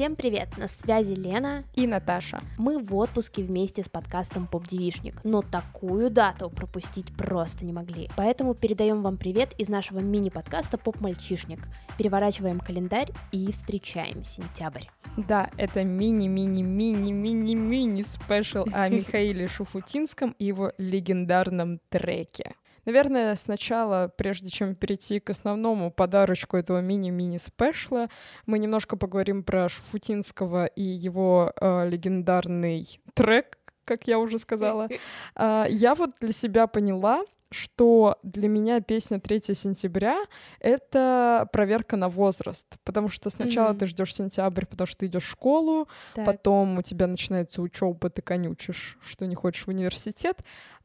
Всем привет! На связи Лена и Наташа. Мы в отпуске вместе с подкастом Поп Девишник, но такую дату пропустить просто не могли. Поэтому передаем вам привет из нашего мини-подкаста Поп Мальчишник. Переворачиваем календарь и встречаем сентябрь. Да, это мини-мини-мини-мини-мини спешл о Михаиле Шуфутинском и его легендарном треке. Наверное, сначала, прежде чем перейти к основному подарочку этого мини-мини-спешла, мы немножко поговорим про Шуфутинского и его э, легендарный трек, как я уже сказала. Э, я вот для себя поняла, что для меня песня 3 сентября — это проверка на возраст, потому что сначала mm-hmm. ты ждешь сентябрь, потому что ты идешь в школу, так. потом у тебя начинается учеба, ты конючишь, что не хочешь в университет,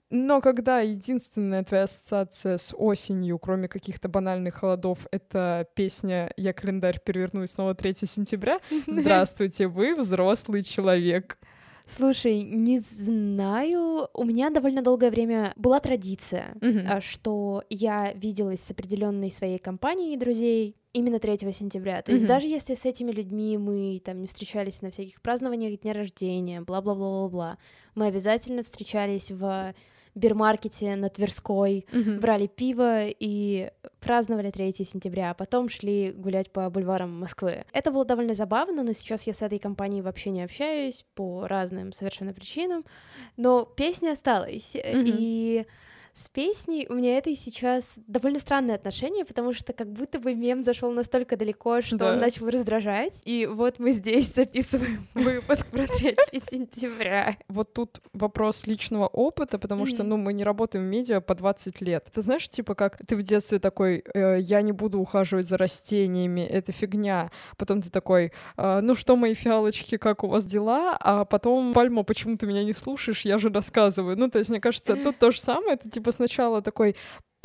но когда единственная твоя ассоциация с осенью, кроме каких-то банальных холодов, это песня «Я календарь переверну и снова 3 сентября», здравствуйте, вы взрослый человек. Слушай, не знаю. У меня довольно долгое время была традиция, mm-hmm. что я виделась с определенной своей компанией друзей именно 3 сентября. То mm-hmm. есть даже если с этими людьми мы там не встречались на всяких празднованиях дня рождения, бла-бла-бла-бла-бла, мы обязательно встречались в бирмаркете на Тверской, mm-hmm. брали пиво и праздновали 3 сентября, а потом шли гулять по бульварам Москвы. Это было довольно забавно, но сейчас я с этой компанией вообще не общаюсь по разным совершенно причинам, но песня осталась, mm-hmm. и с песней у меня это и сейчас довольно странное отношение, потому что как будто бы мем зашел настолько далеко, что да. он начал раздражать. И вот мы здесь записываем выпуск про 3 сентября. Вот тут вопрос личного опыта, потому что, ну, мы не работаем в медиа по 20 лет. Ты знаешь, типа, как ты в детстве такой, э, я не буду ухаживать за растениями, это фигня. Потом ты такой, э, ну что, мои фиалочки, как у вас дела? А потом, Пальма, почему ты меня не слушаешь? Я же рассказываю. Ну, то есть, мне кажется, тут то же самое, это типа сначала такой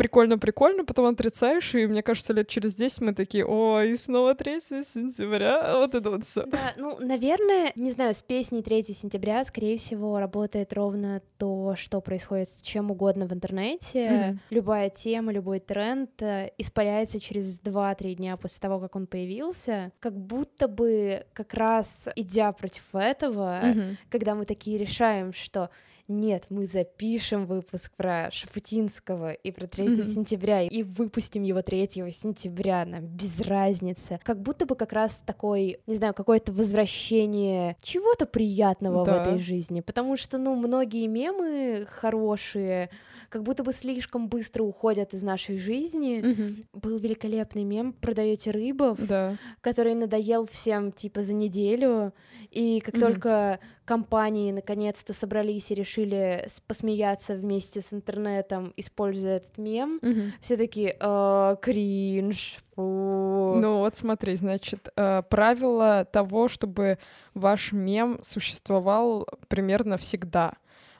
прикольно-прикольно, потом отрицаешь, и мне кажется, лет через 10 мы такие, ой, снова 3 сентября, вот это вот все. Да, ну, наверное, не знаю, с песней 3 сентября, скорее всего, работает ровно то, что происходит с чем угодно в интернете. Mm-hmm. Любая тема, любой тренд э, испаряется через 2-3 дня после того, как он появился, как будто бы как раз идя против этого, mm-hmm. когда мы такие решаем, что нет, мы запишем выпуск про Шафутинского и про 3 mm-hmm. сентября, и выпустим его 3 сентября, нам без разницы. Как будто бы как раз такой, не знаю, какое-то возвращение чего-то приятного да. в этой жизни, потому что, ну, многие мемы хорошие, как будто бы слишком быстро уходят из нашей жизни. Mm-hmm. Был великолепный мем «Продаете рыбов», да. который надоел всем типа за неделю, и как mm-hmm. только компании наконец-то собрались и решили посмеяться вместе с интернетом, используя этот мем, mm-hmm. все такие э, кринж. Фу. Ну вот смотри, значит, э, правило того, чтобы ваш мем существовал примерно всегда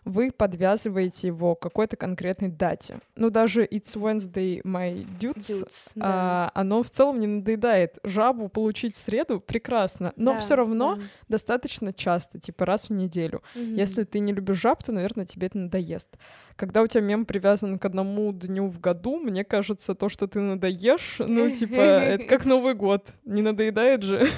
вы подвязываете его к какой-то конкретной дате. Ну, даже It's Wednesday, my dudes, dudes да. а, оно в целом не надоедает. Жабу получить в среду прекрасно, но да, все равно да. достаточно часто, типа раз в неделю. Mm-hmm. Если ты не любишь жаб, то, наверное, тебе это надоест. Когда у тебя мем привязан к одному дню в году, мне кажется, то, что ты надоешь, ну, типа, это как Новый год. Не надоедает же.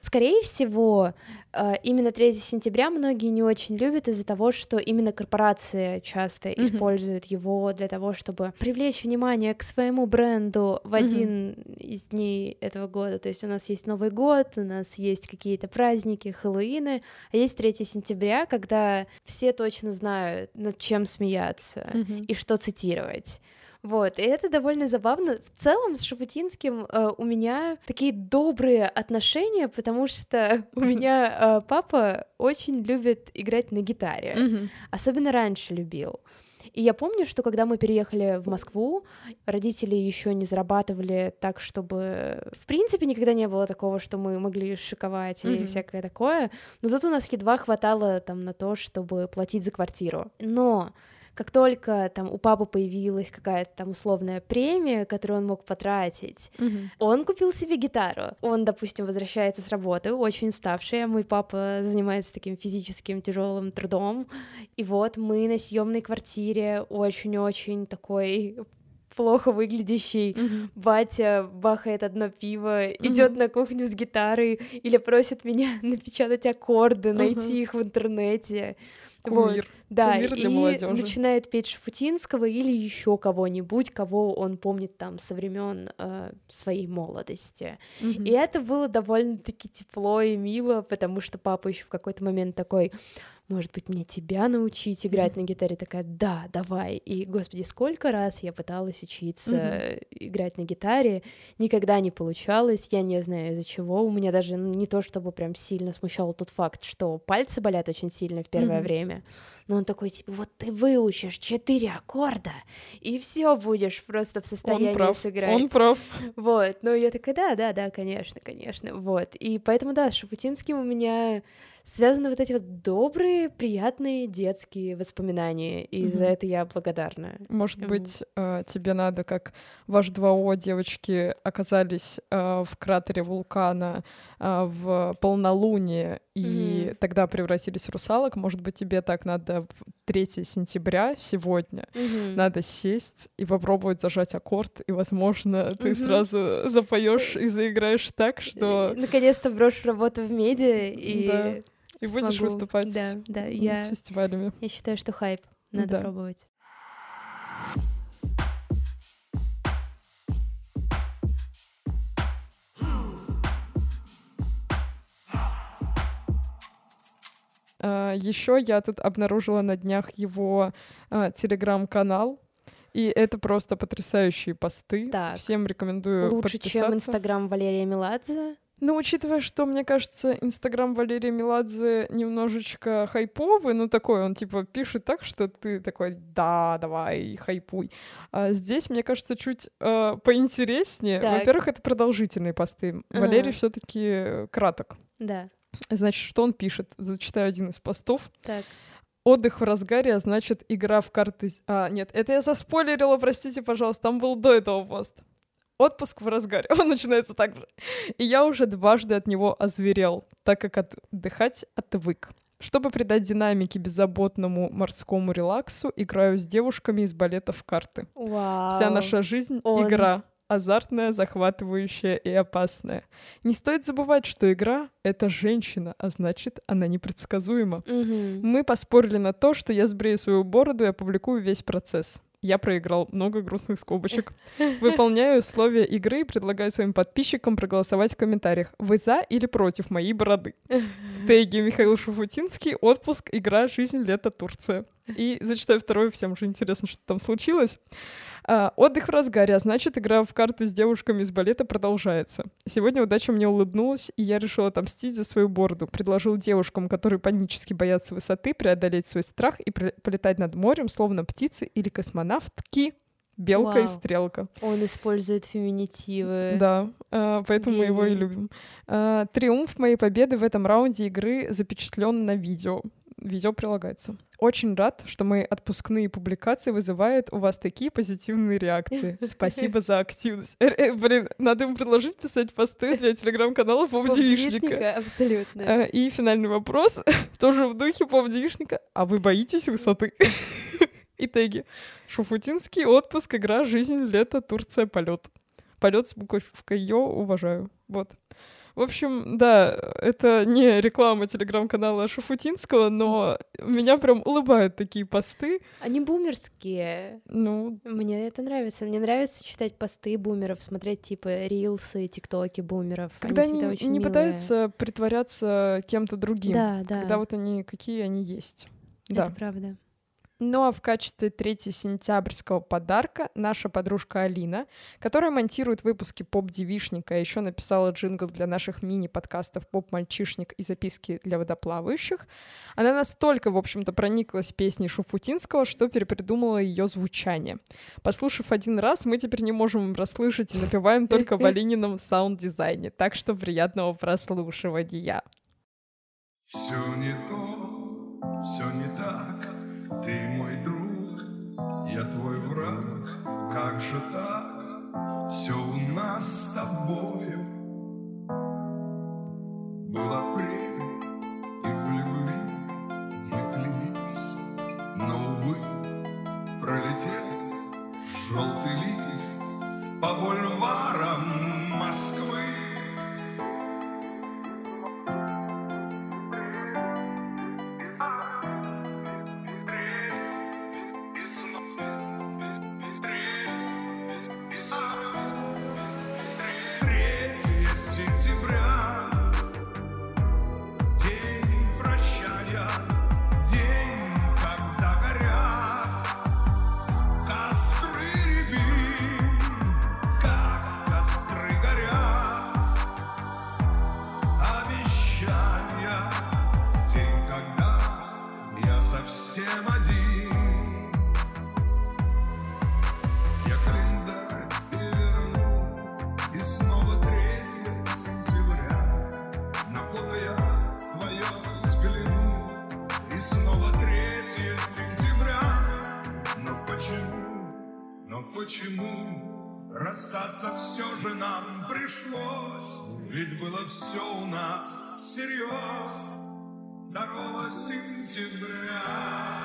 Скорее всего, э, именно 3 сентября многие не очень любят из-за того, что именно корпорации часто mm-hmm. используют его для того, чтобы привлечь внимание к своему бренду в один mm-hmm. из дней этого года. То есть у нас есть Новый год, у нас есть какие-то праздники, Хэллоуины, а есть 3 сентября, когда все точно знают, над чем смеяться mm-hmm. и что цитировать. Вот, и это довольно забавно. В целом с Шафутинским э, у меня такие добрые отношения, потому что у меня э, папа очень любит играть на гитаре, особенно раньше любил. И я помню, что когда мы переехали в Москву, родители еще не зарабатывали так, чтобы... В принципе, никогда не было такого, что мы могли шиковать или mm-hmm. всякое такое. Но тут у нас едва хватало там на то, чтобы платить за квартиру. Но как только там у папы появилась какая-то там условная премия, которую он мог потратить, mm-hmm. он купил себе гитару. Он, допустим, возвращается с работы, очень уставший, а мой папа занимается таким физическим тяжелым трудом, и вот мы на съемной квартире очень-очень такой плохо выглядящий Мгм. батя бахает одно пиво, идет на кухню с гитарой или просит меня напечатать аккорды, найти их в интернете. Вот. Кумир. Да, Кумир для и молодежи. начинает петь Шафутинского или еще кого-нибудь, кого он помнит там со времен э, своей молодости. Мгм. И это было довольно-таки тепло и мило, потому что папа еще в какой-то момент такой, может быть, мне тебя научить играть на гитаре? Такая, да, давай. И, господи, сколько раз я пыталась учиться э, играть на гитаре, никогда не получалось, я не знаю из-за чего. У меня даже не то, чтобы прям сильно смущал тот факт, что пальцы болят очень сильно в первое время. Но он такой, типа, вот ты выучишь четыре аккорда, и все будешь просто в состоянии Он прав. сыграть. Он прав. Вот, ну я такая, да, да, да, конечно, конечно, вот. И поэтому, да, с Шафутинским у меня связаны вот эти вот добрые, приятные детские воспоминания, и Мгм. за это я благодарна. Может М. быть, э, тебе надо, как ваш 2О девочки оказались э, в кратере вулкана э, в полнолуние и Мгм. тогда превратились в русалок. Может быть, тебе так надо в 3 сентября сегодня Мгм. надо сесть и попробовать зажать аккорд, и, возможно, ты Мгм. сразу запоешь и заиграешь так, что Наконец-то брошу работу в медиа и Да, и будешь смогу. выступать Да, да, я, с фестивалями. я считаю, что хайп, надо Да. пробовать. Еще я тут обнаружила на днях его а, телеграм-канал, и это просто потрясающие посты. Так. Всем рекомендую Лучше, чем подписаться. Инстаграм Валерия Меладзе. Ну, учитывая, что, мне кажется, Инстаграм Валерия Меладзе немножечко хайповый, ну, такой, он, типа, пишет так, что ты такой, да, давай, хайпуй. А здесь, мне кажется, чуть э, поинтереснее. Так. Во-первых, это продолжительные посты. Ага. Валерий все таки краток. Да, Значит, что он пишет? Зачитаю один из постов. так. Отдых в разгаре, а значит, игра в карты... А, нет, это я заспойлерила, простите, пожалуйста, там был до этого пост. Отпуск в разгаре, он начинается так же. И я уже дважды от него озверел, так как отдыхать отвык. Чтобы придать динамике беззаботному морскому релаксу, играю с девушками из балета в карты. Вау. Вся наша жизнь — игра. Азартная, захватывающая и опасная. Не стоит забывать, что игра — это женщина, а значит, она непредсказуема. Мгм. Мы поспорили на то, что я сбрею свою бороду и опубликую весь процесс. Я проиграл много грустных скобочек. Выполняю условия игры и предлагаю своим подписчикам проголосовать в комментариях. Вы за или против моей бороды? Теги Михаил Шуфутинский, отпуск, игра, жизнь, лето, Турция. И зачитаю второй, всем же интересно, что там случилось. А, отдых в разгаре, а значит, игра в карты с девушками из балета продолжается. Сегодня удача мне улыбнулась, и я решил отомстить за свою бороду. Предложил девушкам, которые панически боятся высоты, преодолеть свой страх и полетать над морем, словно птицы или космонавтки. Белка и Вау. стрелка. Он использует феминитивы. Да, а, поэтому мы его и любим. А, Триумф моей победы в этом раунде игры запечатлен на видео. Видео прилагается. Очень рад, что мои отпускные публикации вызывают у вас такие позитивные реакции. Спасибо за активность. Э, э, блин, надо ему предложить писать посты для телеграм-канала. Поп-девичника, абсолютно. А, И финальный вопрос, тоже в духе поп-девишника. А вы боитесь высоты? И теги. Шуфутинский отпуск, игра, жизнь, лето, Турция, полет. Полет с буковкой Йо, уважаю. Вот. В общем, да, это не реклама телеграм-канала Шуфутинского, но меня прям улыбают такие посты. Они бумерские. Ну, Мне это нравится. Мне нравится читать посты бумеров, смотреть типа рилсы, тиктоки бумеров. когда они они не милые. пытаются притворяться кем-то другим. Да, да. Когда вот они какие они есть. Это Да. правда. Ну а в качестве 3 сентябрьского подарка наша подружка Алина, которая монтирует выпуски поп-девишника, а еще написала джингл для наших мини-подкастов «Поп-мальчишник» и записки для водоплавающих, она настолько, в общем-то, прониклась песней Шуфутинского, что перепридумала ее звучание. Послушав один раз, мы теперь не можем расслышать и напеваем только в Алинином саунд-дизайне, так что приятного прослушивания. Все не то, все не так, ты мой друг, я твой враг, как же так, все у нас с тобою почему расстаться все же нам пришлось? Ведь было все у нас всерьез. Второго сентября.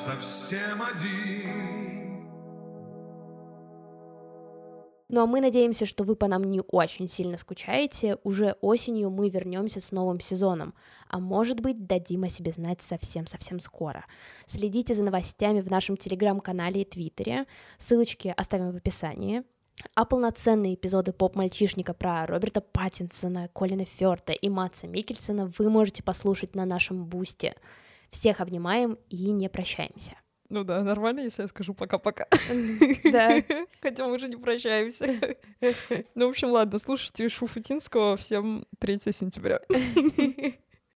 Совсем один. Ну а мы надеемся, что вы по нам не очень сильно скучаете. Уже осенью мы вернемся с новым сезоном. А может быть, дадим о себе знать совсем-совсем скоро. Следите за новостями в нашем телеграм-канале и твиттере. Ссылочки оставим в описании. А полноценные эпизоды поп-мальчишника про Роберта Паттинсона, Колина Фёрта и Матса Микельсона вы можете послушать на нашем бусте. Всех обнимаем и не прощаемся. Ну да, нормально, если я скажу пока-пока. Да. Хотя мы уже не прощаемся. Ну, в общем, ладно, слушайте Шуфутинского. Всем 3 сентября.